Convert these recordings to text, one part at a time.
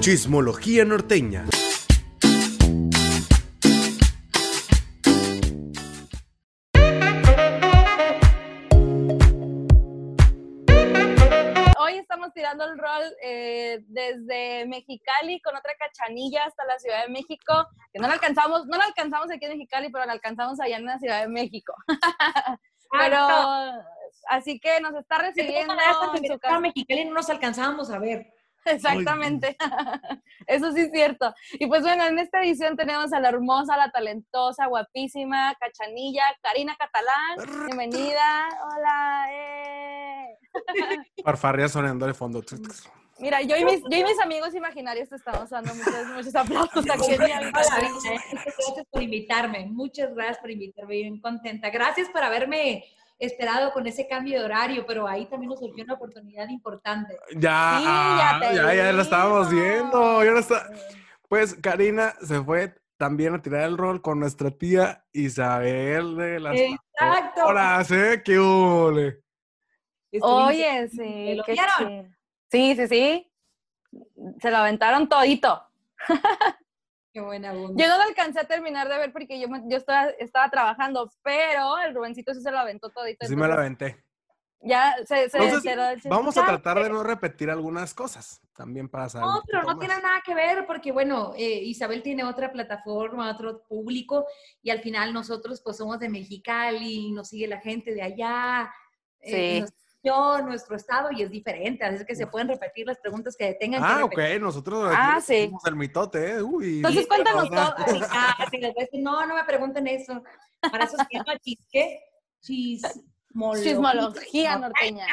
Chismología norteña. Hoy estamos tirando el rol eh, desde Mexicali con otra cachanilla hasta la Ciudad de México, que no la alcanzamos, no la alcanzamos aquí en Mexicali, pero la alcanzamos allá en la Ciudad de México. pero así que nos está recibiendo en su casa. Mexicali no nos alcanzábamos a ver. Exactamente. Eso sí es cierto. Y pues bueno, en esta edición tenemos a la hermosa, la talentosa, guapísima, cachanilla, Karina Catalán. Bienvenida. Hola. Eh. Parfarria sonando de fondo. Mira, yo y, mis, yo y mis amigos imaginarios te estamos dando muchos, muchos aplausos aquí. Gracias por invitarme. Muchas gracias por invitarme. Bien contenta. Gracias por haberme esperado con ese cambio de horario, pero ahí también nos surgió una oportunidad importante. Ya, Sí, ya te ya, ya lo estábamos viendo. ya lo está- Pues Karina se fue también a tirar el rol con nuestra tía Isabel de las Exacto. Hola, ¿eh? ¿Qué ole? Oye, sí. ¿Lo vieron? Sí, sí, sí. Se lo aventaron todito. Qué buena. Yo no lo alcancé a terminar de ver porque yo, me- yo estaba, estaba trabajando, pero el Rubencito sí se lo aventó todito. Sí me la entonces aventé. Ya se, se Entonces. Vamos a Ya, tratar de no repetir algunas cosas también para saber. No, pero no tiene nada que ver porque, bueno, eh, Isabel tiene otra plataforma, otro público y al final nosotros pues somos de Mexicali, nos sigue la gente de allá, eh, Sí. Región, nuestro estado y es diferente, así que se pueden repetir las preguntas que tengan Ah, que ok, nosotros Ah, aquí sí. somos el mitote, ¿eh? Uy, Entonces, cuéntanos todo. Ah, sí, les voy a decir, no, no me pregunten eso. Para eso se llama chisque, chismología. Chismología norteña.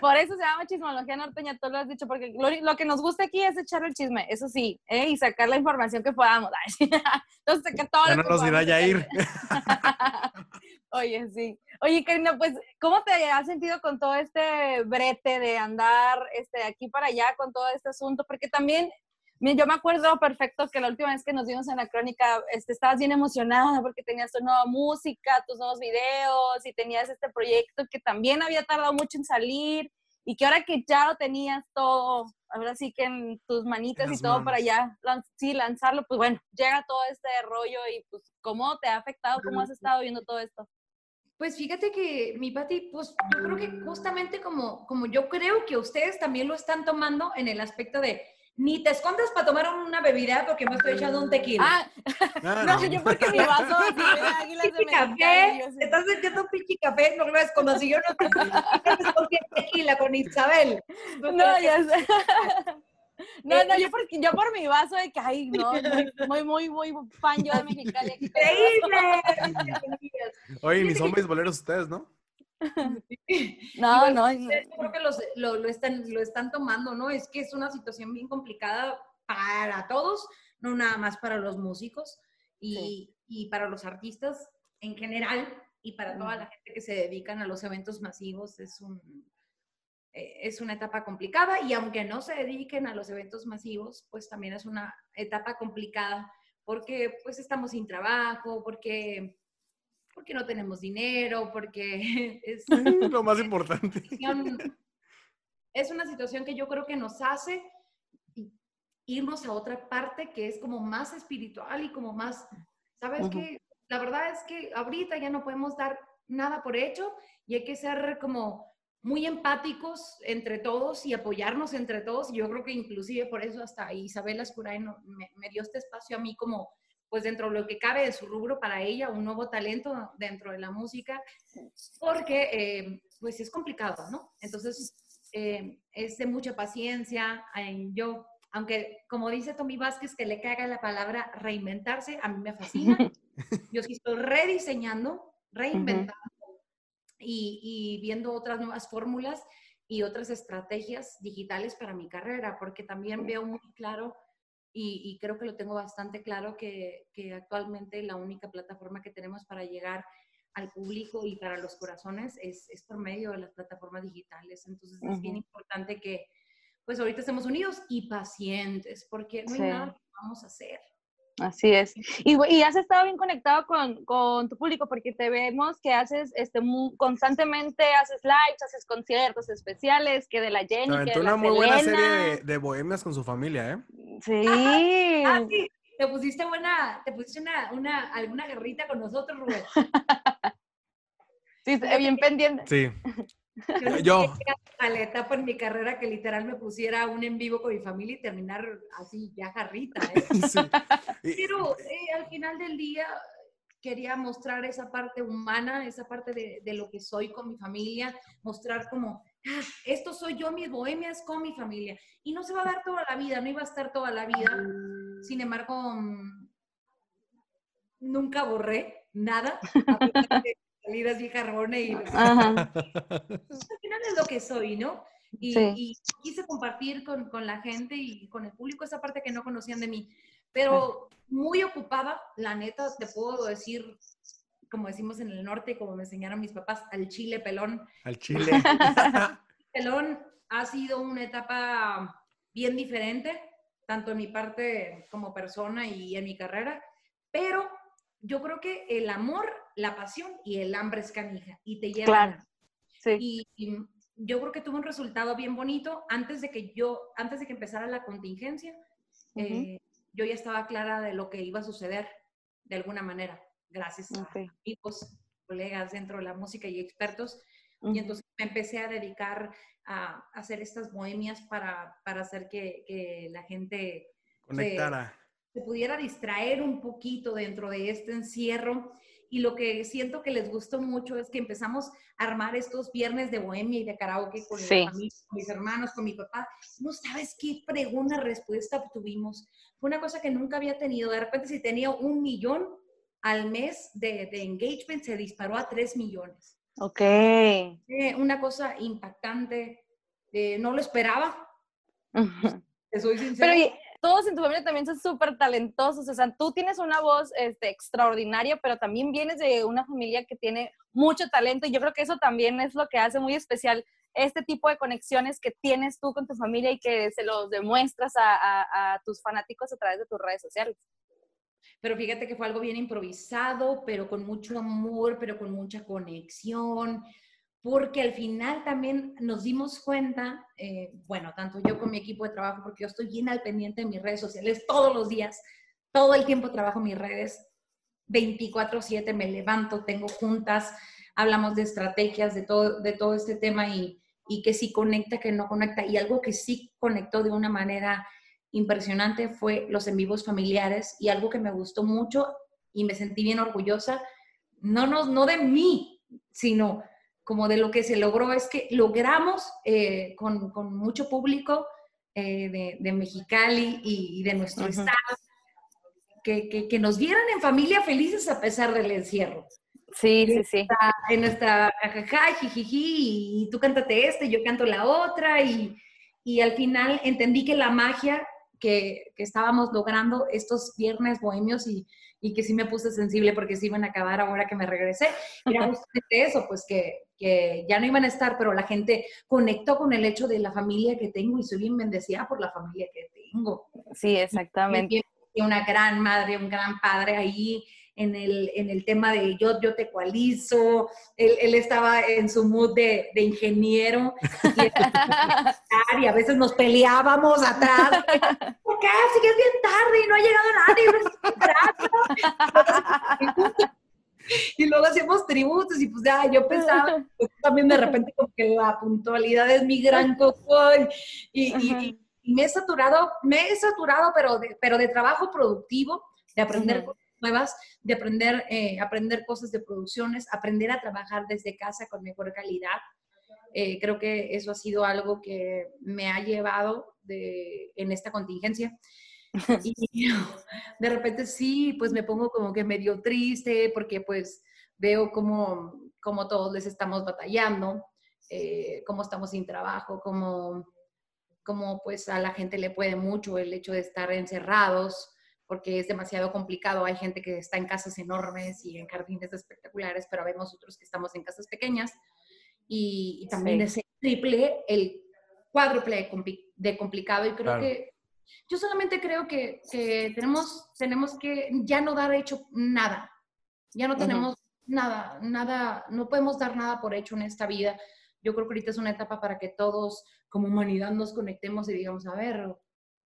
Por eso se llama chismología norteña, tú lo has dicho, porque lo, lo que nos gusta aquí es echar el chisme, eso sí, ¿eh? y sacar la información que podamos. Entonces, sacar todo Ya lo no que nos dirá Yair. Oye, sí. Oye, Karina, pues, ¿cómo te has sentido con todo este brete de andar este, aquí para allá con todo este asunto? Porque también, yo me acuerdo perfecto que la última vez que nos vimos en la crónica, este, estabas bien emocionada porque tenías tu nueva música, tus nuevos videos y tenías este proyecto que también había tardado mucho en salir y que ahora que ya lo tenías todo, ahora sí que en tus manitas En y todo para manos. ya, lan- sí, lanzarlo, pues bueno, llega todo este rollo y pues, ¿cómo te ha afectado? ¿Cómo has estado viendo todo esto? Pues fíjate que mi Pati, pues yo creo que justamente como, como yo creo que ustedes también lo están tomando en el aspecto de ni te escondas para tomar una bebida porque me estoy echando un tequila. Ah, Ah, no, no. yo porque mi vaso de águilas de café, yo sí. te estás echando un pinche café, no lo ves como si yo no te tequila con Isabel. No, ya sé. No, no, yo por, yo por mi vaso de que, ay, no, muy, muy, muy, muy fan yo de Mexicali. Increíble. Oye, ni son beisboleros ustedes, ¿no? No, no, creo que los- lo, lo están, lo están tomando, ¿no? Es que es una situación bien complicada para todos, no nada más para los músicos y, y para los artistas en general y para toda la gente que se dedican a los eventos masivos. Es, un, eh, es una etapa complicada y aunque no se dediquen a los eventos masivos, pues también es una etapa complicada porque pues estamos sin trabajo, porque, porque no tenemos dinero, porque es, Lo más importante. es una situación que yo creo que nos hace irnos a otra parte que es como más espiritual y como más, ¿sabes Ujú. qué? La verdad es que ahorita ya no podemos dar nada por hecho y hay que ser como muy empáticos entre todos y apoyarnos entre todos. Yo creo que inclusive por eso hasta Isabel Ascuray me, me dio este espacio a mí como, pues dentro de lo que cabe de su rubro para ella, un nuevo talento dentro de la música, porque eh, pues es complicado, ¿no? Entonces eh, es de mucha paciencia. yo, aunque como dice Tommy Vázquez, que le caga la palabra reinventarse, a mí me fascina. Yo sí estoy rediseñando, reinventando y, y viendo otras nuevas fórmulas y otras estrategias digitales para mi carrera, porque también veo muy claro y, y creo que lo tengo bastante claro que, que actualmente la única plataforma que tenemos para llegar al público y para los corazones es, es por medio de las plataformas digitales. Entonces es bien importante que pues ahorita estemos unidos y pacientes, porque no Sí. hay nada que vamos a hacer. Así es. Y, y, has estado bien conectado con, con, tu público porque te vemos que haces este, constantemente, haces lives, haces conciertos especiales, que de la Jenny, que de una muy buena serie de, bohemias con su familia, ¿eh? Sí. Ah, sí. Te pusiste buena, te pusiste una, una, alguna guerrita con nosotros, Rubén. sí, bien pendiente. Sí. Yo. A la etapa en mi carrera que literal me pusiera un en vivo con mi familia y terminar así, ya jarrita. ¿eh? Pero eh, al final del día quería mostrar esa parte humana, esa parte de, de lo que soy con mi familia, mostrar como, ah, esto soy yo, mis bohemias con mi familia. Y no se va a dar toda la vida, no iba a estar toda la vida. Sin embargo, mm, nunca borré nada salidas y jarrone y pues, al final es lo que soy, ¿no? Y, quise compartir con, con, la gente y con el público esa parte que no conocían de mí. Pero muy ocupada, la neta, te puedo decir, como decimos en el norte, como me enseñaron mis papás, al chile pelón. Al chile. pelón ha sido una etapa bien diferente, tanto en mi parte como persona y en mi carrera, pero yo creo que el amor, la pasión y el hambre es canija y te llevan. Claro. Sí. Y, yo creo que tuvo un resultado bien bonito antes de que yo, antes de que empezara la contingencia, eh, yo ya estaba clara de lo que iba a suceder de alguna manera, gracias a amigos, colegas dentro de la música y expertos. Y entonces me empecé a dedicar a, hacer estas bohemias para, para hacer que, que, la gente conectara se pudiera distraer un poquito dentro de este encierro. Y lo que siento que les gustó mucho es que empezamos a armar estos viernes de bohemia y de karaoke con, mis hermanos, con mi papá. No sabes qué pregunta, respuesta obtuvimos. Fue una cosa que nunca había tenido. De repente, si tenía un millón al mes de, engagement, se disparó a tres millones. Ok. una cosa impactante. Eh, no lo esperaba. Te soy sincera todos en tu familia también son súper talentosos, o sea, tú tienes una voz este, extraordinaria, pero también vienes de una familia que tiene mucho talento y yo creo que eso también es lo que hace muy especial este tipo de conexiones que tienes tú con tu familia y que se los demuestras a, a tus fanáticos a través de tus redes sociales. Pero fíjate que fue algo bien improvisado, pero con mucho amor, pero con mucha conexión porque al final también nos dimos cuenta, eh, bueno, tanto yo con mi equipo de trabajo, porque yo estoy bien al pendiente de mis redes sociales todos los días, todo el tiempo trabajo mis redes, 24/7 me levanto, tengo juntas, hablamos de estrategias, de todo, de todo este tema y, y que sí conecta, que no conecta. Y algo que sí conectó de una manera impresionante fue los en vivos familiares y algo que me gustó mucho y me sentí bien orgullosa, no, no, no de mí, sino como de lo que se logró es que logramos eh, con, con, mucho público eh, de, de, Mexicali y, de nuestro estado que, que, que, nos vieran en familia felices a pesar del encierro. Sí, sí, sí. En nuestra jajaja, jijiji, y tú cántate este, yo canto la otra, y, y al final entendí que la magia que, que, estábamos logrando estos viernes bohemios y, y que sí me puse sensible porque se iban a acabar ahora que me regresé. Era justamente eso, pues que, que, ya no iban a estar, pero la gente conectó con el hecho de la familia que tengo y soy bien bendecida por la familia que tengo. Sí, exactamente. Y una gran madre, un gran padre ahí en el, en el tema de yo, yo te cualizo, él, él estaba en su mood de, de ingeniero y, a veces nos peleábamos atrás. ¿Por qué? Sigues bien tarde y no ha llegado nadie. y luego hacemos tributos y pues ya, yo pensaba, pues, también de repente como que la puntualidad es mi gran cojón y, y, me he saturado, me he saturado, pero de, pero de trabajo productivo, de aprender cosas nuevas, de aprender, eh, aprender cosas de producciones, aprender a trabajar desde casa con mejor calidad. Eh, creo que eso ha sido algo que me ha llevado de, en esta contingencia. Y de repente sí, pues me pongo como que medio triste porque pues veo como, como todos les estamos batallando, eh, cómo estamos sin trabajo, cómo, cómo pues a la gente le puede mucho el hecho de estar encerrados porque es demasiado complicado. Hay gente que está en casas enormes y en jardines espectaculares, pero vemos otros que estamos en casas pequeñas. Y, también es el triple, el cuádruple de, complicado. Y creo que Yo solamente creo que, que, tenemos, tenemos que ya no dar hecho nada. Ya no tenemos nada, nada, no podemos dar nada por hecho en esta vida. Yo creo que ahorita es una etapa para que todos como humanidad nos conectemos y digamos, a ver,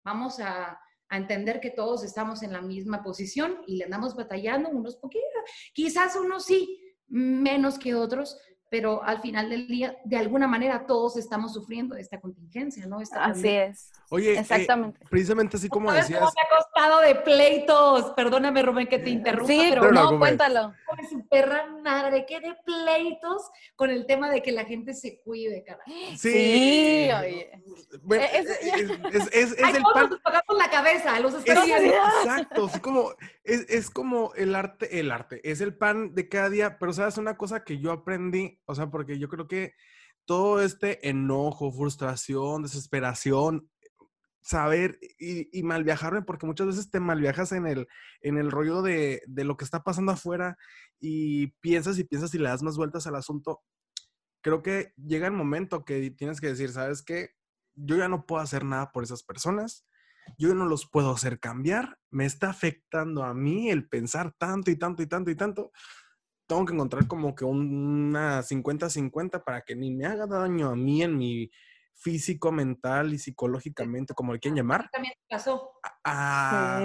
vamos a, a entender que todos estamos en la misma posición y le andamos batallando unos poquitos, quizás unos sí, menos que otros, pero al final del día, de alguna manera, todos estamos sufriendo esta contingencia, ¿no? así es. Oye, eh, exactamente. precisamente así como decías. ¿Cómo me ha costado de pleitos? Perdóname, Rubén, que te interrumpa. Sí, pero no, cuéntalo. Con su perra madre, que de pleitos con el tema de que la gente se cuide, cara. Sí, oye. es, es, es, es el pan. Nos la cabeza, los Exacto, así como, es, como el arte, el arte, es el pan de cada día, pero sabes una cosa que yo aprendí, o sea, porque yo creo que todo este enojo, frustración, desesperación, saber y, y mal viajarme, porque muchas veces te mal viajas en el, en el rollo de, de, lo que está pasando afuera y piensas y piensas y le das más vueltas al asunto. Creo que llega el momento que tienes que decir, ¿sabes qué? Yo ya no puedo hacer nada por esas personas, yo no los puedo hacer cambiar, me está afectando a mí el pensar tanto y tanto y tanto y tanto. Tengo que encontrar como que una 50-50 para que ni me haga daño a mí en mi físico, mental y psicológicamente, como le quieren llamar. También pasó. A,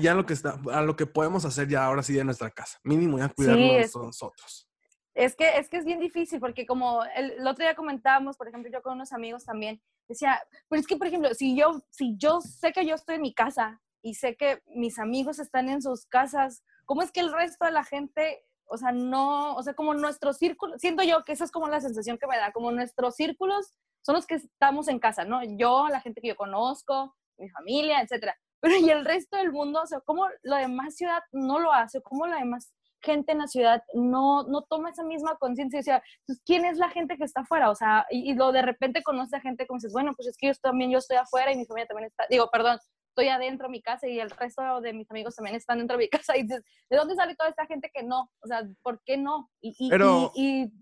ya lo que está, a lo que podemos hacer ya ahora sí de nuestra casa. Mínimo ya cuidarnos nosotros. Es que, es que es bien difícil porque como el, otro día comentábamos, por ejemplo, yo con unos amigos también, decía, pero es que, por ejemplo, si yo, si yo sé que yo estoy en mi casa y sé que mis amigos están en sus casas, ¿cómo es que el resto de la gente o sea, no, o sea, como nuestros círculos, siento yo que esa es como la sensación que me da, como nuestros círculos son los que estamos en casa, ¿no? Yo, la gente que yo conozco, mi familia, etcétera. Pero y el resto del mundo, o sea, ¿cómo la demás ciudad no lo hace? ¿Cómo la demás gente en la ciudad no, no toma esa misma conciencia? O sea, pues, ¿quién es la gente que está afuera? O sea, y, lo de repente conoce a gente como dices, bueno, pues es que yo también, yo estoy afuera y mi familia también está, digo, perdón, estoy adentro de mi casa y el resto de mis amigos también están dentro de mi casa. Y dices, ¿de dónde sale toda esta gente que no? O sea, ¿por qué no? Y, y, y,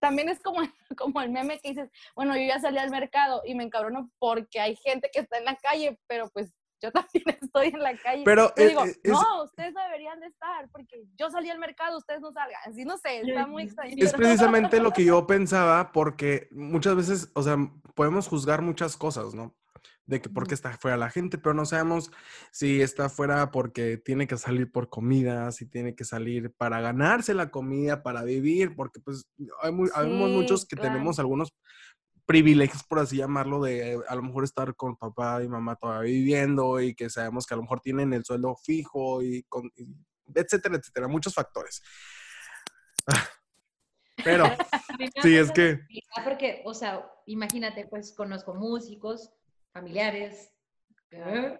también es como, como el meme que dices, bueno, yo ya salí al mercado y me encabrono porque hay gente que está en la calle, pero pues yo también estoy en la calle. Pero digo, no, ustedes deberían de estar porque yo salí al mercado, ustedes no salgan. Así no sé, está muy extraño. Es precisamente lo que yo pensaba porque muchas veces, o sea, podemos juzgar muchas cosas, ¿no? De que por qué está fuera la gente, pero no sabemos si está fuera porque tiene que salir por comida, si tiene que salir para ganarse la comida, para vivir, porque pues hay, muchos que tenemos algunos privilegios, por así llamarlo, de a lo mejor estar con papá y mamá todavía viviendo y que sabemos que a lo mejor tienen el sueldo fijo y, con, etcétera, etcétera, muchos factores. Pero, sí, es que... Porque, o sea, imagínate, pues conozco músicos, familiares,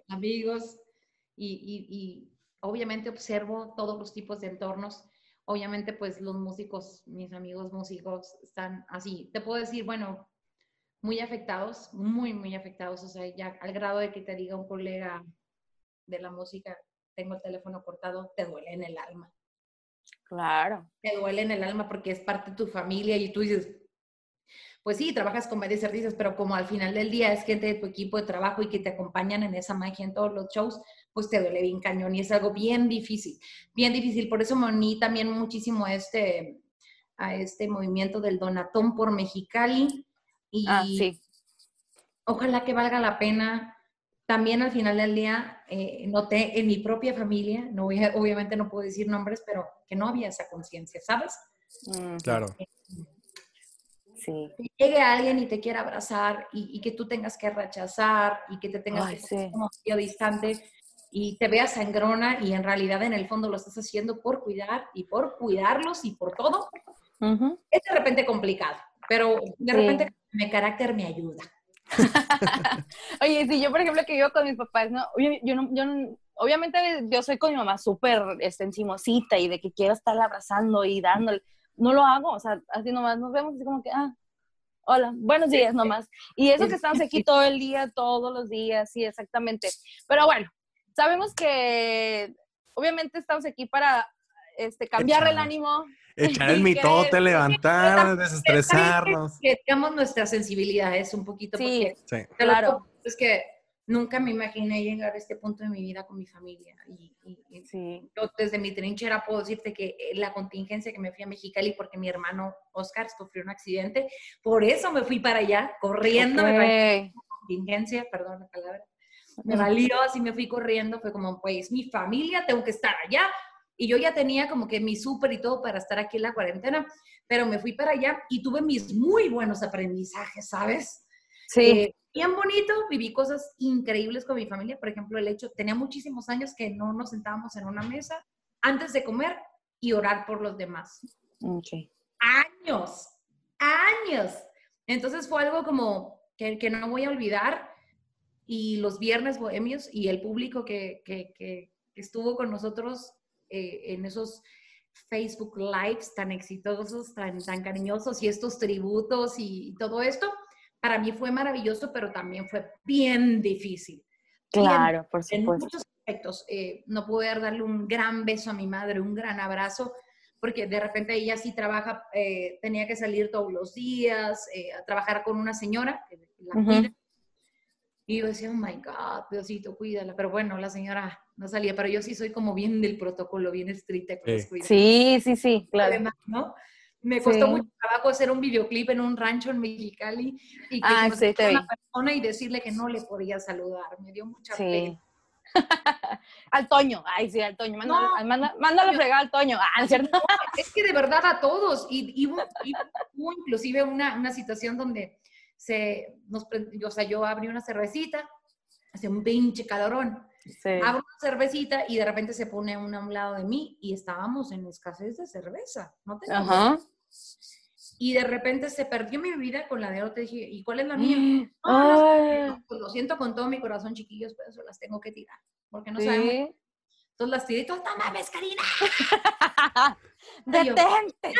amigos, y, obviamente observo todos los tipos de entornos. Obviamente, pues los músicos, mis amigos músicos, están así. Te puedo decir, bueno, muy afectados, muy, muy afectados, o sea, ya al grado de que te diga un colega de la música, tengo el teléfono cortado, te duele en el alma. Claro. Te duele en el alma porque es parte de tu familia y tú dices, pues sí, trabajas con varios artistas, pero como al final del día es gente de tu equipo de trabajo y que te acompañan en esa magia en todos los shows, pues te duele bien cañón y es algo bien difícil, bien difícil. Por eso me uní también muchísimo a este, a este movimiento del Donatón por Mexicali. Y ah, sí. ojalá que valga la pena. También al final del día eh, noté en mi propia familia, no voy obviamente no puedo decir nombres, pero que no había esa conciencia, ¿sabes? Claro. Eh, que llegue alguien y te quiera abrazar y, que tú tengas que rechazar y que te tengas que sí. como distante y te veas sangrona y en realidad en el fondo lo estás haciendo por cuidar y por cuidarlos y por todo, es de repente complicado, pero de repente mi carácter me ayuda. Oye, si yo por ejemplo que vivo con mis papás, ¿no? Yo, yo, no, yo obviamente yo soy con mi mamá súper este, encimosita y de que quiero estar abrazando y dándole no lo hago, o sea, así nomás nos vemos así como que, ah, hola, buenos días nomás. Y eso que estamos aquí todo el día, todos los días, sí, exactamente. Pero bueno, sabemos que obviamente estamos aquí para este, cambiar el ánimo. Echar el mitote, levantar, desestresarnos. Que digamos nuestra sensibilidad es un poquito. Sí, sí. claro. Es que nunca me imaginé llegar a este punto de mi vida con mi familia. Y, sí. yo desde mi trinchera puedo decirte que eh, la contingencia que me fui a Mexicali porque mi hermano Oscar sufrió un accidente, por eso me fui para allá, corriendo, me valió contingencia, perdón la palabra, me valió, así me fui corriendo, fue como, pues mi familia, tengo que estar allá. Y yo ya tenía como que mi súper y todo para estar aquí en la cuarentena, pero me fui para allá y tuve mis muy buenos aprendizajes, ¿sabes? Sí. Eh, bien bonito, viví cosas increíbles con mi familia. Por ejemplo, el hecho, tenía muchísimos años que no nos sentábamos en una mesa antes de comer y orar por los demás. Okay. Años, años. Entonces fue algo como que, que, no voy a olvidar. Y los viernes bohemios y el público que, que, que estuvo con nosotros eh, en esos Facebook Lives tan exitosos, tan, tan cariñosos y estos tributos y, y todo esto, para mí fue maravilloso, pero también fue bien difícil. Claro, bien, por supuesto. En muchos aspectos. Eh, no poder darle un gran beso a mi madre, un gran abrazo, porque de repente ella sí trabaja, eh, tenía que salir todos los días eh, a trabajar con una señora que la. Uh -huh. Y yo decía, oh my God, Diosito, cuídala. Pero bueno, la señora no salía, pero yo sí soy como bien del protocolo, bien estricta. Con sí. sí, sí, sí, claro. Además, ¿no? Me costó sí. mucho trabajo hacer un videoclip en un rancho en Mexicali y que ah, sí, te una persona y decirle que no le podía saludar. Me dio mucha sí. pena. al Toño, ay sí, al Toño, mándalo, no, manda, a fregar al Toño, ah, ¿cierto? Es que de verdad a todos, y, y, hubo, y hubo, inclusive una, una situación donde se, nos, o sea, yo abrí una cervecita, hace un pinche calorón, sí. abro una cervecita y de repente se pone una a un lado de mí y estábamos en escasez de cerveza, ¿no teníamos Ajá. Y de repente se perdió mi bebida con la de otra. Dije, ¿y cuál es la mía? No, no, pues lo siento con todo mi corazón, chiquillos, pero eso las tengo que tirar. Porque no sí. sabemos. Entonces las tiré y todas, ¡no mames, Karina! ¡Detente!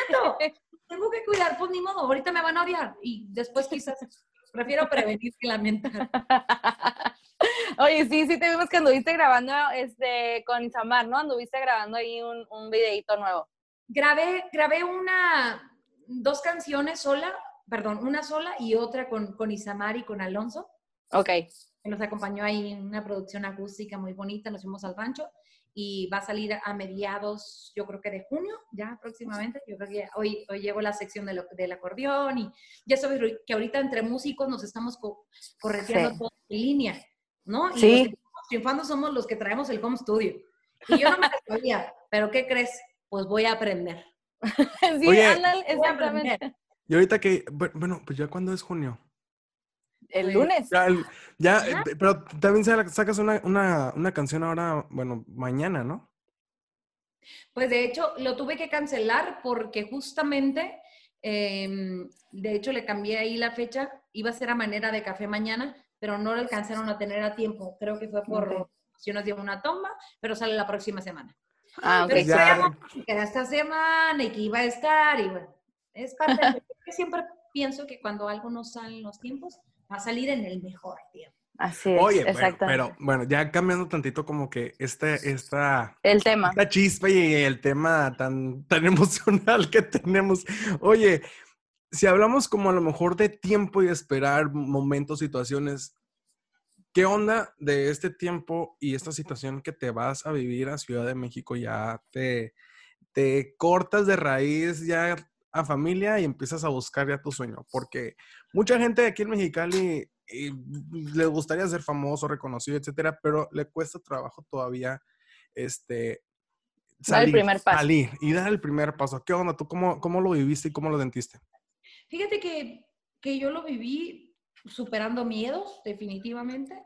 Tengo que cuidar, pues ni modo, ahorita me van a odiar. Y después quizás prefiero prevenir que lamentar. Oye, sí, sí te vimos que anduviste grabando este, con Isamar, ¿no? Anduviste grabando ahí un, un videito nuevo. Grabé, grabé una, dos canciones sola, perdón, una sola y otra con, con Isamar y con Alonso. Ok. Que nos acompañó ahí en una producción acústica muy bonita, nos fuimos al rancho y va a salir a mediados, yo creo que de junio, ya próximamente. Yo creo que hoy, hoy llevo la sección de lo, del acordeón y ya sabes que ahorita entre músicos nos estamos co correteando Sí. todo en línea, ¿no? Y Sí. los triunfando somos los que traemos el home studio. Y yo no me lo sabía, pero ¿qué crees? Pues voy a aprender. sí, Oye. ándale, exactamente. aprender. Y ahorita que, bu- bueno, pues ya cuando es junio. El lunes. Ya, el- ya, Ajá. eh, pero también sa- sacas una, una, una canción ahora, bueno, mañana, ¿no? Pues de hecho, lo tuve que cancelar porque justamente, em, de hecho, le cambié ahí la fecha. Iba a ser a manera de café mañana, pero no lo alcanzaron a tener a tiempo. Creo que fue por Ok. cuestiones de una toma, pero sale la próxima semana. Ah, ok. Pero ya. que era esta semana y que iba a estar y bueno, es parte de... yo siempre pienso que cuando algo no sale en los tiempos, va a salir en el mejor tiempo. Así es, Oye, bueno, exactamente. pero bueno, ya cambiando tantito como que este, esta, El tema. esta chispa y el tema tan, tan emocional que tenemos. Oye, si hablamos como a lo mejor de tiempo y esperar momentos, situaciones, ¿qué onda de este tiempo y esta situación que te vas a vivir a Ciudad de México? Ya te, te cortas de raíz ya a familia y empiezas a buscar ya tu sueño, porque mucha gente aquí en Mexicali eh, le gustaría ser famoso, reconocido, etcétera, pero le cuesta trabajo todavía este Dar el primer paso. salir y dar el primer paso. ¿Qué onda? ¿Tú cómo, cómo lo viviste y cómo lo sentiste? Fíjate que, que yo lo viví superando miedos, definitivamente,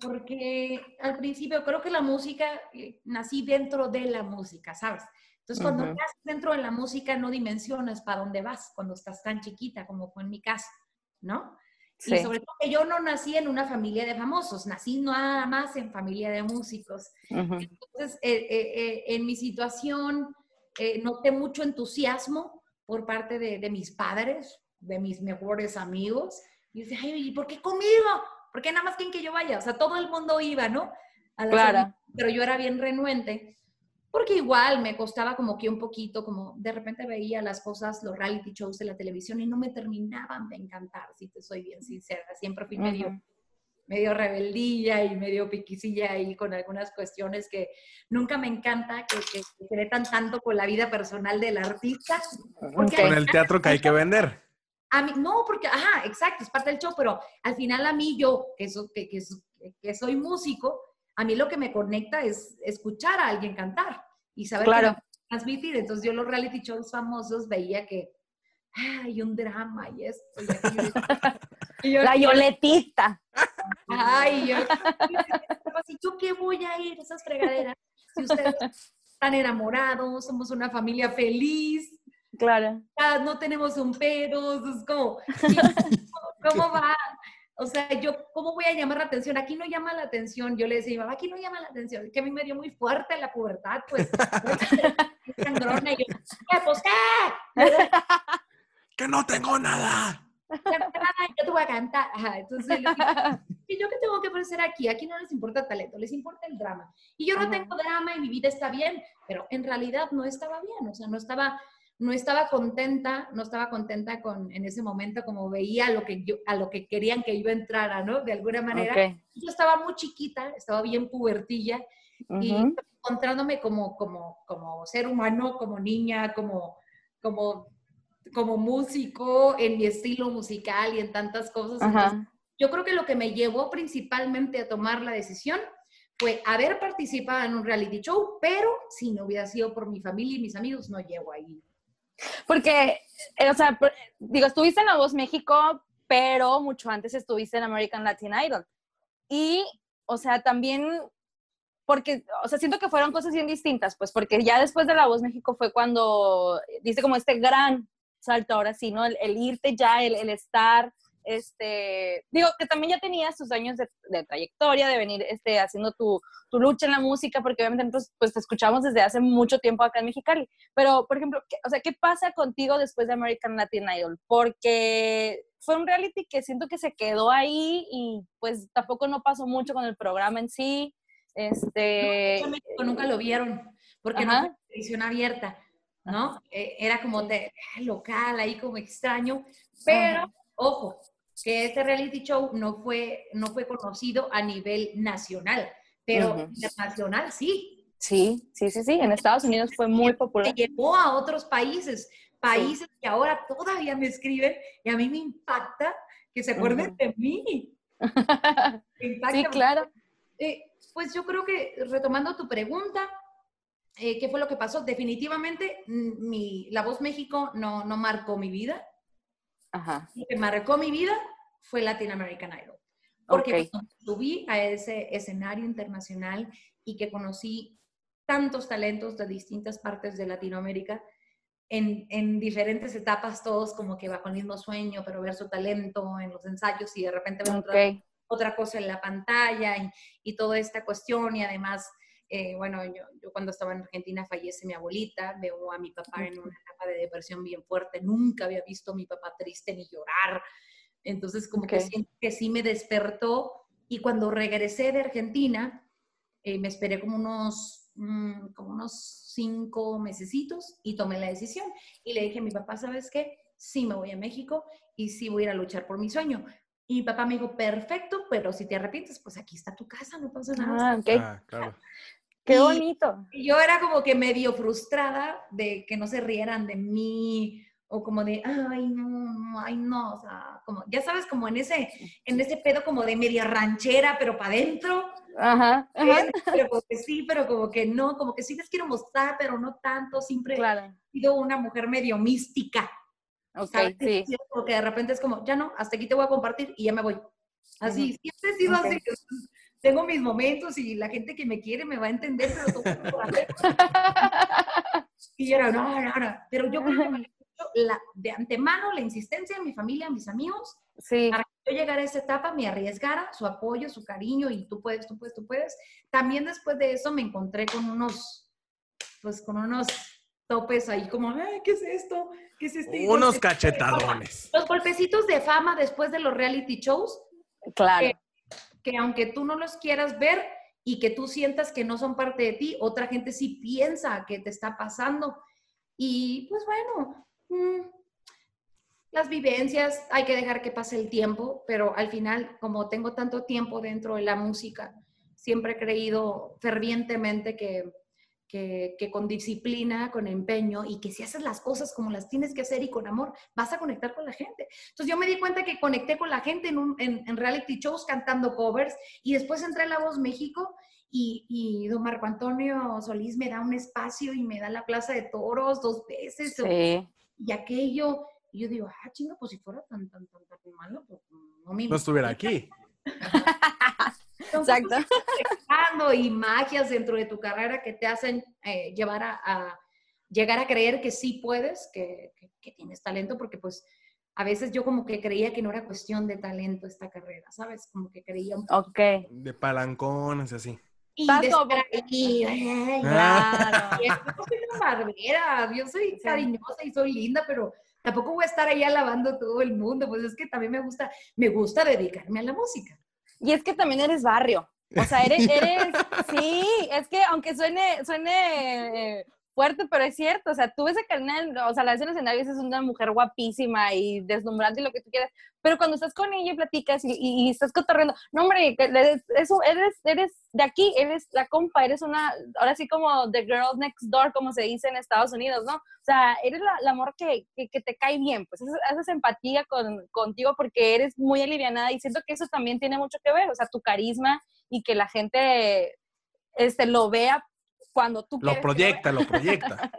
porque al principio creo que la música, eh, nací dentro de la música, ¿sabes? Entonces, cuando estás dentro de la música, no dimensionas para dónde vas cuando estás tan chiquita, como fue en mi caso, ¿no? Y Sí. sobre todo que yo no nací en una familia de famosos, nací nada más en familia de músicos. Entonces, eh, eh, en mi situación, noté mucho entusiasmo por parte de, de mis padres, de mis mejores amigos. Y dice, ay, ¿y por qué conmigo? ¿Por qué nada más quieren que yo vaya? O sea, todo el mundo iba, ¿no? A las Claro. audiciones, Pero yo era bien renuente, porque igual me costaba como que un poquito, como de repente veía las cosas, los reality shows de la televisión y no me terminaban de encantar, si te soy bien sincera. Siempre fui medio Ujú. medio rebeldilla y medio piquicilla ahí con algunas cuestiones que nunca me encanta que, que, se metan tanto con la vida personal del artista. Con el teatro que hay que vender. A mí, no, porque, ajá, exacto, es parte del show, pero al final a mí yo, que, que, que, que soy músico, a mí lo que me conecta es escuchar a alguien cantar y saber claro. transmitir. Entonces yo los reality shows famosos veía que hay un drama y esto. Y yo, la Yoletita. Ay, yo, ¿yo qué voy a ir esas fregaderas? Si ustedes están enamorados, somos una familia feliz. Claro. No tenemos un pedo, es como, ¿cómo va? O sea, yo, ¿cómo voy a llamar la atención? Aquí no llama la atención. Yo le decía, mamá, aquí no llama la atención. Que a mí me dio muy fuerte la pubertad, pues. sangrona, y yo, ¿qué? Pues, ¿qué? ¡Que no tengo nada! yo te voy a cantar. Ajá, entonces, ¿y yo qué tengo que ofrecer aquí? Aquí no les importa el talento, les importa el drama. Y yo no tengo drama y mi vida está bien, pero en realidad no estaba bien, o sea, no estaba, no estaba contenta, no estaba contenta con en ese momento como veía a lo que yo, a lo que querían que yo entrara, ¿no? De alguna manera. Yo estaba muy chiquita, estaba bien pubertilla y encontrándome como, como, como ser humano, como niña, como, como, como músico, en mi estilo musical y en tantas cosas. yo creo que lo que me llevó principalmente a tomar la decisión fue haber participado en un reality show, pero si no hubiera sido por mi familia y mis amigos, no llego ahí. Porque, eh, o sea, digo, estuviste en La Voz México, pero mucho antes estuviste en American Latin Idol. Y, o sea, también, porque, o sea, siento que fueron cosas bien distintas, pues, porque ya después de La Voz México fue cuando dice como este gran salto ahora sí, ¿no? El, irte ya, el, el estar este, digo, que también ya tenías tus años de, trayectoria, de venir este, haciendo tu, tu, lucha en la música, porque obviamente nosotros pues te escuchamos desde hace mucho tiempo acá en Mexicali. Pero, por ejemplo, ¿qué, o sea, ¿qué pasa contigo después de American Latin Idol? Porque fue un reality que siento que se quedó ahí y pues tampoco no pasó mucho con el programa en sí. Este... nunca lo vieron, porque no fue televisión abierta, ¿no? Eh, era como de local, ahí como extraño, pero... Ojo, que este reality show no fue, no fue conocido a nivel nacional, pero internacional sí. Sí, sí, sí, sí. En Estados Unidos fue muy popular. Se llevó a otros países, países que ahora todavía me escriben y a mí me impacta que se acuerden de mí. sí, claro. Eh, pues yo creo que retomando tu pregunta, eh, ¿qué fue lo que pasó? Definitivamente mm, mi, La Voz México no, no marcó mi vida. Lo que marcó mi vida fue Latin American Idol. Porque cuando subí a ese escenario internacional y que conocí tantos talentos de distintas partes de Latinoamérica, en, en, diferentes etapas, todos como que bajo el mismo sueño, pero ver su talento en los ensayos y de repente ver otra, otra, cosa en la pantalla y, y, toda esta cuestión y además eh, bueno, yo, yo, cuando estaba en Argentina fallece mi abuelita, veo a mi papá en una etapa de depresión bien fuerte, nunca había visto a mi papá triste ni llorar, entonces como que siento que sí me despertó y cuando regresé de Argentina, eh, me esperé como unos, mm, como unos cinco mesecitos y tomé la decisión y le dije a mi papá, ¿sabes qué? Sí me voy a México y sí voy a ir a luchar por mi sueño. Y mi papá me dijo, perfecto, pero si te arrepientes, pues aquí está tu casa, no pasa nada. Ah, okay. ah claro. Qué bonito. Y yo era como que medio frustrada de que no se rieran de mí o como de, ay, no, ay, no, o sea, como, ya sabes, como en ese, en ese pedo como de media ranchera, pero para adentro. Ajá, Pero como que sí, pero como que no, como que sí les quiero mostrar, pero no tanto, siempre he sido una mujer medio mística. Ok, sí. Porque de repente es como, ya no, hasta aquí te voy a compartir y ya me voy. Así, siempre he sido así tengo mis momentos y la gente que me quiere me va a entender, pero todo Y yo era, no, no, no. Pero yo creo que la, de antemano la insistencia de mi familia, mis amigos, sí. para que yo llegara a esa etapa, me arriesgara, su apoyo, su cariño y tú puedes, tú puedes, tú puedes. También después de eso me encontré con unos, pues con unos topes ahí como, Ay, ¿qué es esto? ¿Qué es este? Unos cachetadones. Los golpecitos de fama después de los reality shows. Claro que aunque tú no los quieras ver y que tú sientas que no son parte de ti, otra gente sí piensa que te está pasando. Y pues bueno, mm, las vivencias, hay que dejar que pase el tiempo, pero al final, como tengo tanto tiempo dentro de la música, siempre he creído fervientemente que, que, que, con disciplina, con empeño y que si haces las cosas como las tienes que hacer y con amor, vas a conectar con la gente. Entonces yo me di cuenta que conecté con la gente en, un, en, en reality shows cantando covers y después entré a La Voz México y, y, don Marco Antonio Solís me da un espacio y me da la Plaza de Toros dos veces. Sí. Y aquello, y yo digo, ah, chinga, pues si fuera tan, tan, tan, tan malo, pues no me... No estuviera aquí. Entonces, Exacto. y magias dentro de tu carrera que te hacen eh, llevar a, a, llegar a creer que sí puedes, que, que, que, tienes talento, porque pues a veces yo como que creía que no era cuestión de talento esta carrera, ¿sabes? Como que creía un poco. Ok. De palancones y así. Y de estar ahí, ay, claro. Y yo soy una barbera, yo soy cariñosa y soy linda, pero tampoco voy a estar ahí alabando a todo el mundo, pues es que también me gusta, me gusta dedicarme a la música. Y es que también eres barrio. O sea, eres, eres, sí, es que aunque suene, suene eh, fuerte, pero es cierto. O sea, tú ves a Karina, o sea, la ves en escenarios, es una mujer guapísima y deslumbrante y lo que tú quieras. Pero cuando estás con ella y platicas y, estás cotorreando, no, hombre, eres, eso, eres, eres de aquí, eres la compa, eres una, ahora sí como the girl next door, como se dice en Estados Unidos, ¿no? O sea, eres la, amor que, que, que, te cae bien, pues haces empatía con, contigo porque eres muy alivianada y siento que eso también tiene mucho que ver, o sea, tu carisma y que la gente este, lo vea cuando tú Lo proyecta, lo proyecta.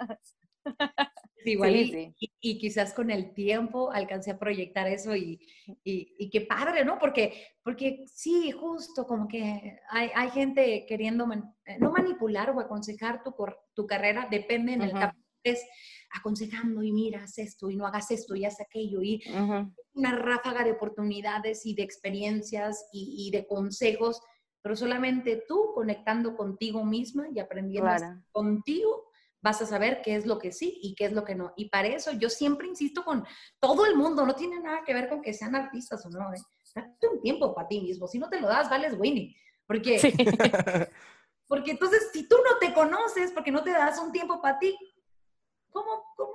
Igual sí, sí. Y, y, quizás con el tiempo alcancé a proyectar eso y, y, y, qué padre, ¿no? Porque, porque sí, justo como que hay, hay gente queriendo man, no manipular o aconsejar tu, tu carrera, depende en uh -huh. el campo es aconsejando y miras esto y no hagas esto y haz aquello y uh -huh. una ráfaga de oportunidades y de experiencias y, y de consejos, pero solamente tú conectando contigo misma y aprendiendo claro. contigo vas a saber qué es lo que sí y qué es lo que no. Y para eso yo siempre insisto con todo el mundo, no tiene nada que ver con que sean artistas o no. ¿eh? Date un tiempo para ti mismo. Si no te lo das, vales Winnie. Porque, sí. porque entonces, si tú no te conoces, porque no te das un tiempo para ti, ¿cómo, ¿cómo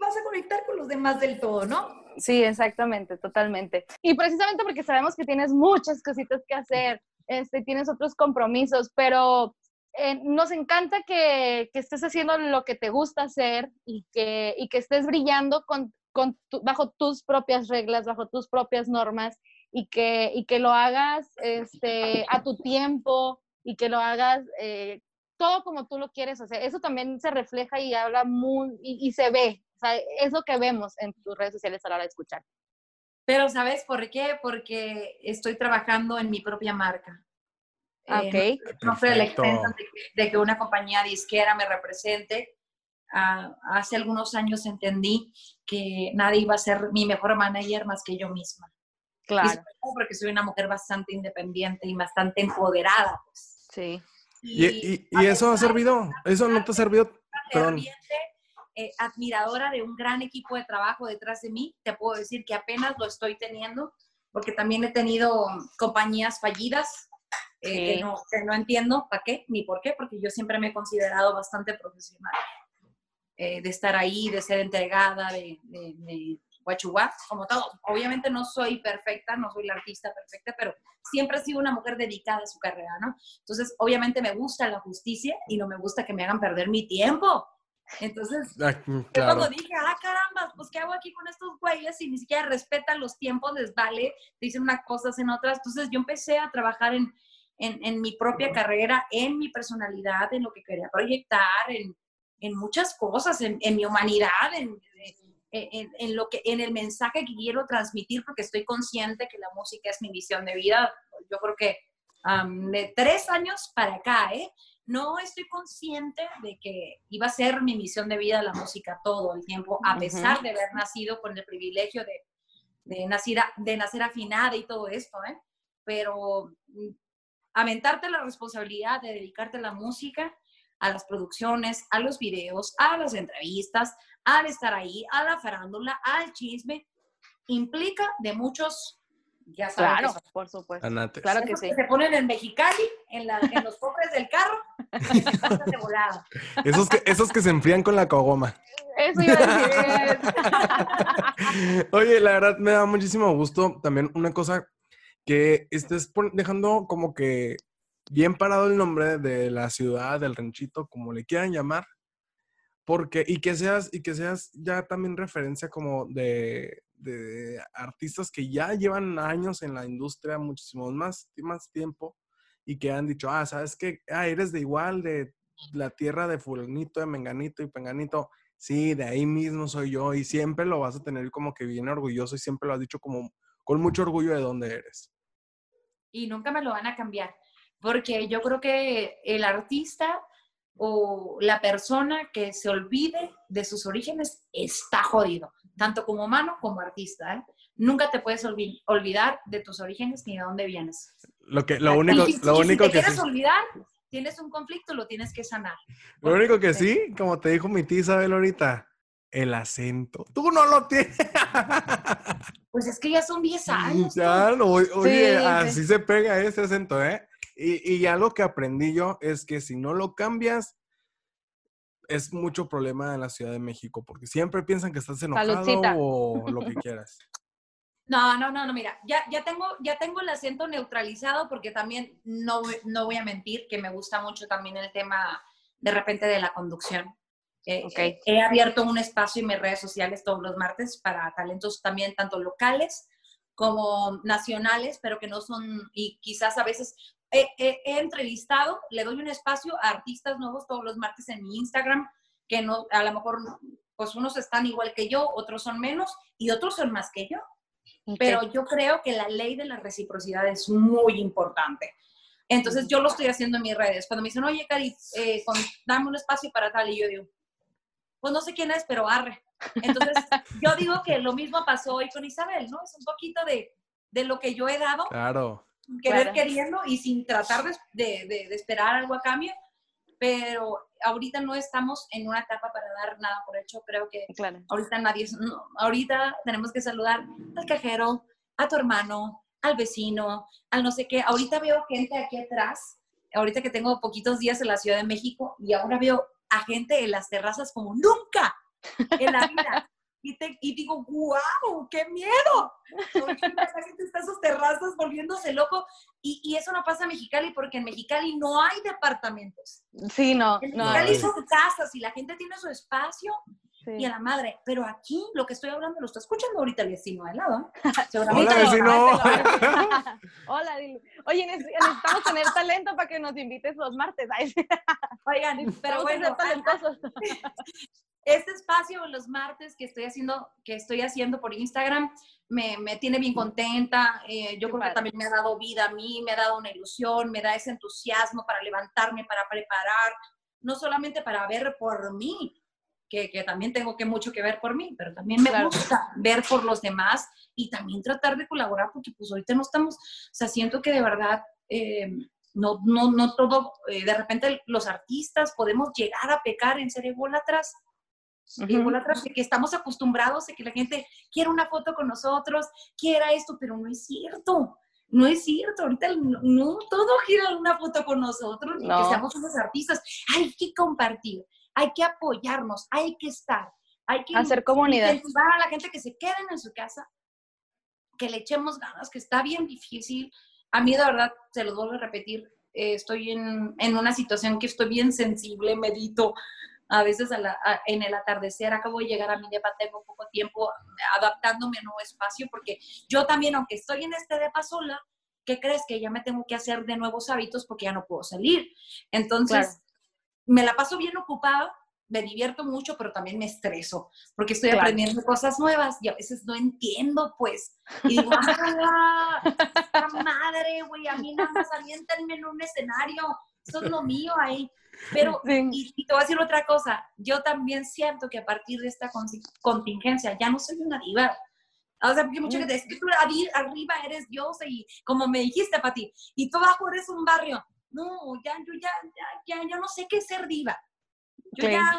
vas a conectar con los demás del todo, no? Sí, exactamente, totalmente. Y precisamente porque sabemos que tienes muchas cositas que hacer, este, tienes otros compromisos, pero eh, nos encanta que, que, estés haciendo lo que te gusta hacer y que, y que estés brillando con, con tu, bajo tus propias reglas, bajo tus propias normas y que, y que lo hagas este, a tu tiempo y que lo hagas eh, todo como tú lo quieres hacer. Eso también se refleja y habla muy, y, y, se ve. O sea, es lo que vemos en tus redes sociales a la hora de escuchar. Pero ¿sabes por qué? Porque estoy trabajando en mi propia marca. Okay. Eh, no, no soy la expensa de, de, que una compañía disquera me represente. Uh, hace algunos años entendí que nadie iba a ser mi mejor manager más que yo misma. Claro. Y porque soy una mujer bastante independiente y bastante empoderada. Pues. Sí. ¿Y, y, y eso ha servido? ¿Eso no te ha servido? Perdón. Eh, admiradora de un gran equipo de trabajo detrás de mí. Te puedo decir que apenas lo estoy teniendo, porque también he tenido compañías fallidas eh, sí. que, no, que, no, entiendo para qué ni por qué, porque yo siempre me he considerado bastante profesional. Eh, de estar ahí, de ser entregada, de, de, de guachuá, como todo. Obviamente no soy perfecta, no soy la artista perfecta, pero siempre he sido una mujer dedicada a su carrera, ¿no? Entonces, obviamente me gusta la justicia y no me gusta que me hagan perder mi tiempo. Entonces, ah, claro. cuando dije, ah, caramba, pues ¿qué hago aquí con estos güeyes? Y ni siquiera respetan los tiempos, les vale, dicen unas cosas en otras. Entonces yo empecé a trabajar en, en, en mi propia carrera, en mi personalidad, en lo que quería proyectar, en, en muchas cosas, en, en mi humanidad, en, en, lo que, en el mensaje que quiero transmitir, porque estoy consciente que la música es mi visión de vida. Yo creo que um, de tres años para acá, ¿eh? No estoy consciente de que iba a ser mi misión de vida la música todo el tiempo, a pesar uh -huh. de haber nacido con el privilegio de, de, nacer, de nacer afinada y todo esto, ¿eh? Pero mm, aventarte la responsabilidad de dedicarte a la música, a las producciones, a los videos, a las entrevistas, al estar ahí, a la farándula, al chisme, implica de muchos ya saben claro, por supuesto. Anates. Claro que sí. Se ponen en Mexicali, en, la, en los cofres del carro. Esos que, esos que se enfrían con la cogoma. Eso iba a decir. Oye, la verdad me da muchísimo gusto también una cosa que estés dejando como que bien parado el nombre de la ciudad, del ranchito, como le quieran llamar, porque y que seas y que seas ya también referencia como de, de artistas que ya llevan años en la industria, muchísimo más, más tiempo y que han dicho, ah, sabes que ah, eres de igual de la tierra de fulanito, de menganito y penganito. Sí, de ahí mismo soy yo y siempre lo vas a tener como que bien orgulloso y siempre lo has dicho como con mucho orgullo de dónde eres. y nunca me lo van a cambiar, porque yo creo que el artista o la persona que se olvide de sus orígenes está jodido, tanto como humano como artista. ¿eh? Nunca te puedes olvi- olvidar de tus orígenes ni de dónde vienes. Lo que lo único Y si- lo y único si te que quieres sí, olvidar, tienes un conflicto, lo tienes que sanar. lo único que sí, como te dijo mi tía Isabel ahorita, el acento. Tú no lo tienes. Pues es que ya son 10 años. ¿no? Ya, no, oye, sí. así se pega ese acento, ¿eh? Y, y algo que aprendí yo es que si no lo cambias, es mucho problema en la Ciudad de México, porque siempre piensan que estás enojado o lo que quieras. No, no, no, no, mira, ya, ya, tengo, ya tengo el acento neutralizado porque también no, voy- no voy a mentir que me gusta mucho también el tema de repente de la conducción. Eh, Ok. eh, he abierto un espacio en mis redes sociales todos los martes para talentos también tanto locales como nacionales, pero que no son, y quizás a veces he entrevistado, le doy un espacio a artistas nuevos todos los martes en mi Instagram, que no, a lo mejor, pues unos están igual que yo, otros son menos y otros son más que yo. Pero yo creo que la ley de la reciprocidad es muy importante. Entonces yo lo estoy haciendo en mis redes. Cuando me dicen, oye, Cari, eh, con- dame un espacio para tal, y yo digo, pues no sé quién es, pero arre. Entonces yo digo que lo mismo pasó hoy con Isabel, ¿no? Es un poquito de, de lo que yo he dado, Claro. querer Claro. queriendo y sin tratar de, de- de- de esperar algo a cambio. Pero ahorita no estamos en una etapa para dar nada por hecho. Creo que Claro. ahorita nadie, no, ahorita tenemos que saludar al cajero, a tu hermano, al vecino, al no sé qué. Ahorita veo gente aquí atrás, ahorita que tengo poquitos días en la Ciudad de México y ahora veo a gente en las terrazas como nunca en la vida. Y, te- y digo, wow, qué miedo. La gente está en sus terrazas volviéndose loco. Y, y eso no pasa en Mexicali porque en Mexicali no hay departamentos. Sí, no, En. Mexicali son casas y la gente tiene su espacio sí. y a la madre. Pero aquí lo que estoy hablando lo está escuchando ahorita el vecino de al lado. ¿eh? Hola, Seguramente. vecino. Hola, dile. Oye, neces- necesitamos tener talento para que nos invites los martes. Oigan, pero bueno, talentosos. Este espacio los martes que estoy haciendo, que estoy haciendo por Instagram, me, me tiene bien contenta. Eh, yo Qué creo padre. que también me ha dado vida a mí, me ha dado una ilusión, me da ese entusiasmo para levantarme, para preparar, no solamente para ver por mí, que, que también tengo que mucho que ver por mí, pero también me Claro. gusta ver por los demás y también tratar de colaborar, porque pues ahorita no estamos, o sea, siento que de verdad... eh, no, no, no todo, eh, de repente los artistas podemos llegar a pecar en ser ególatras, Ujú. ególatras de que estamos acostumbrados a que la gente quiera una foto con nosotros, quiera esto, pero no es cierto. No es cierto, ahorita no, no todo gira una foto con nosotros, ni que No. seamos unos artistas. Hay que compartir, hay que apoyarnos, hay que estar, hay que Hacer comunidad. incentivar a la gente que se queden en su casa, que le echemos ganas, que está bien difícil. A mí, de verdad, se los vuelvo a repetir, eh, estoy en, en una situación que estoy bien sensible, medito a veces a la- a- en el atardecer, acabo de llegar a mi depa, tengo poco tiempo adaptándome a un nuevo espacio, porque yo también, aunque estoy en este depa sola, ¿qué crees? Que ya me tengo que hacer de nuevos hábitos porque ya no puedo salir. Entonces, Claro. me la paso bien ocupada, me divierto mucho, pero también me estreso, porque estoy Claro. aprendiendo cosas nuevas y a veces no entiendo, pues. Y digo, ¡ah! ¡Esta madre, güey! A mí nada más aviéntenme en un escenario. Eso es lo mío ahí. Pero, Sí. y, y te voy a decir otra cosa, yo también siento que a partir de esta contingencia ya no soy una diva. O sea, porque mucha gente es que tú arri- arriba eres diosa y como me dijiste, Pati, y tú abajo eres un barrio. No, ya, yo ya, ya, ya, yo no sé qué es ser diva. Yo Sí. ya,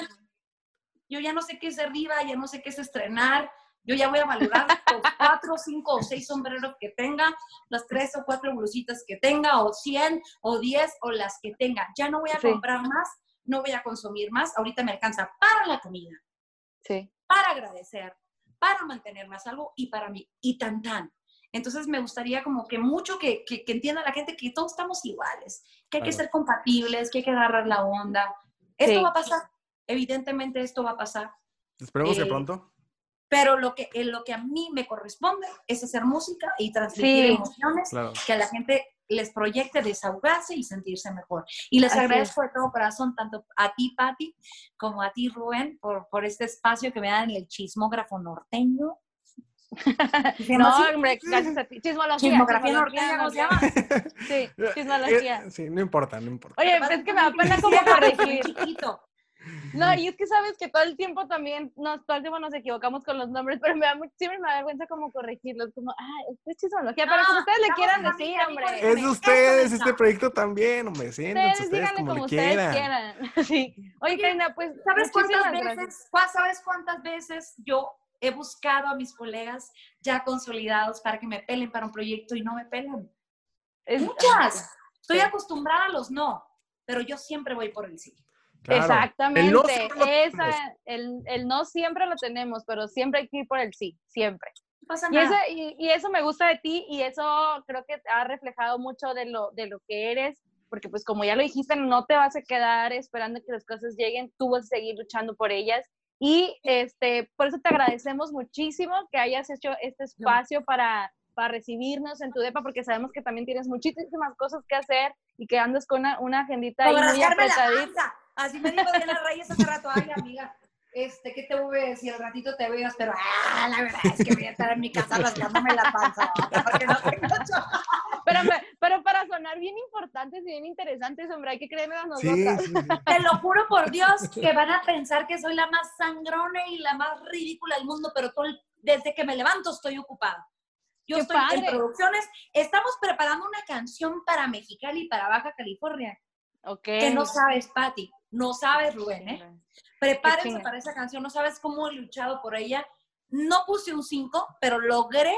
yo ya no sé qué es ser diva, ya no sé qué es estrenar, Yo ya voy a valorar los cuatro, cinco o seis sombreros que tenga, las tres o cuatro blusitas que tenga, o cien, o diez, o las que tenga. Ya no voy a Sí. comprar más, no voy a consumir más. Ahorita me alcanza para la comida, Sí. para agradecer, para mantenerme a salvo y para mí. Y tan tan. Entonces me gustaría como que mucho que, que, que entienda la gente que todos estamos iguales, que hay que ser compatibles, que hay que agarrar la onda. Esto Sí. va a pasar. Evidentemente esto va a pasar. Esperemos que Eh, pronto. Pero lo que, en lo que a mí me corresponde es hacer música y transmitir Sí. emociones Claro. que a la gente les proyecte desahogarse y sentirse mejor. Y les Así agradezco de todo corazón tanto a ti, Patti, como a ti, Rubén, por, por este espacio que me dan el chismógrafo norteño. ¿Se llama No, así? hombre, gracias a ti. Chismología. Chismografía norteña, ¿cómo se llama? Sí, chismología. Eh, Sí, no importa, no importa. Oye, es que me da pena como corregir. chiquito. No, y es que sabes que todo el tiempo también, nos, todo el tiempo nos equivocamos con los nombres, pero me da much- siempre me da vergüenza como corregirlos, como, ah, esto es chismología, pero como ustedes le quieran decir, hombre. Es de ustedes este proyecto también, hombre. Siéntense Ustedes ustedes díganle como, como le ustedes quieran. quieran. Sí. Oye, Oye, Karina, pues, ¿Sabes cuántas veces, gracias. Sabes cuántas veces yo he buscado a mis colegas ya consolidados para que me pelen para un proyecto y no me pelan? Es- Muchas. Estoy Sí. acostumbrada a los no, pero yo siempre voy por el sí. Claro. Exactamente. El no siempre lo Esa, tenemos. el, el no siempre lo tenemos, pero siempre hay que ir por el sí, siempre. No pasa Y eso, y, y eso me gusta de ti y eso creo que ha reflejado mucho de lo, de lo que eres, porque pues como ya lo dijiste, no te vas a quedar esperando que las cosas lleguen, tú vas a seguir luchando por ellas. Y este, por eso te agradecemos muchísimo que hayas hecho este espacio para, para recibirnos en tu DEPA, porque sabemos que también tienes muchísimas cosas que hacer y que andas con una, una agendita ahí muy apretadita. Así me dijo Diana Reyes hace rato, ay amiga, este, ¿qué te voy a decir? Al ratito te veas, pero ah, la verdad es que voy a estar en mi casa rasgándome la panza, porque no tengo. Pero, me- pero para sonar bien importantes y bien interesantes, hombre, hay que creernos a nosotras. sí, sí. Te lo juro por Dios que van a pensar que soy la más sangrona y la más ridícula del mundo, pero todo el- desde que me levanto estoy ocupada. Yo ¡Qué estoy en producciones. Estamos preparando una canción para Mexicali y para Baja California. Ok. Que no sabes, Patti. No sabes, Rubén, ¿eh? Prepárense para esa canción. No sabes cómo he luchado por ella. No puse un 5, pero logré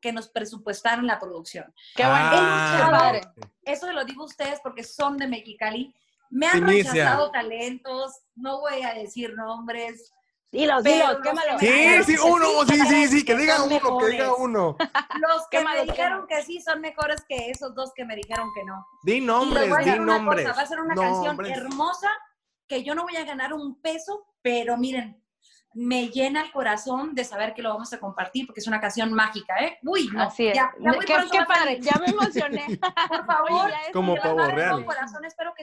que nos presupuestaran la producción. Qué bueno. Ah, padre. Eso se lo digo a ustedes porque son de Mexicali. Me han rechazado talentos, no voy a decir nombres. Dilos, dilos, quémalo. Sí, sí, uno, sí, sí, sí, sí, que que diga uno, que diga uno. Los que me dijeron que sí son mejores que esos dos que me dijeron que no. Di nombres, di nombres. cosa, va a ser una canción hermosa que yo no voy a ganar un peso, pero miren, me llena el corazón de saber que lo vamos a compartir porque es una canción mágica, ¿eh? Uy, no, Así es. ya, ya qué qué padre, ya me emocioné. Por favor, Oye, ya es Como todo real.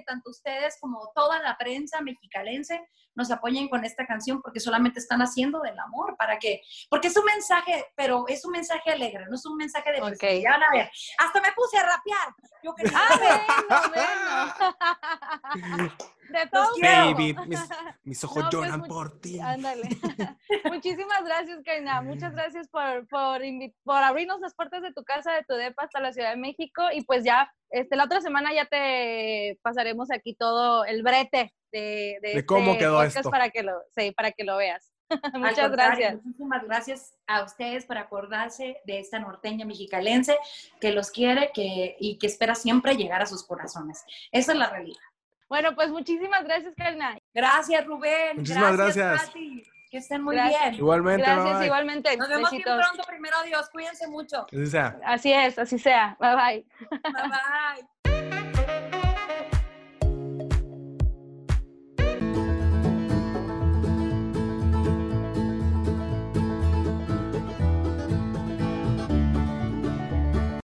Tanto ustedes como toda la prensa mexicalense nos apoyen con esta canción porque solamente están haciendo del amor para que, porque es un mensaje, pero es un mensaje alegre, no es un mensaje de Ok. Ya van a ver, hasta me puse a rapear. Yo quería Ah, bueno, bueno. De todo. Baby, mis, mis ojos No, pues, lloran much- por ti. Ándale. Muchísimas gracias, Karina. Muchas gracias por, por, por abrirnos las puertas de tu casa, de tu depa hasta la Ciudad de México. Y pues ya, este, la otra semana ya te pasaremos aquí todo el brete de, de, De cómo este quedó esto. para que lo, sí, para que lo veas. Muchas gracias. Muchísimas gracias a ustedes por acordarse de esta norteña mexicalense que los quiere que, y que espera siempre llegar a sus corazones. Esa es la realidad. Bueno, pues muchísimas gracias, Karina. Gracias, Rubén. Muchísimas gracias. Pati. Que estén muy Gracias. bien. Igualmente, Gracias, bye. igualmente. Nos vemos Besitos. bien pronto. Primero Dios. Cuídense mucho. Así sea. Así es, así sea. Bye bye. Bye bye.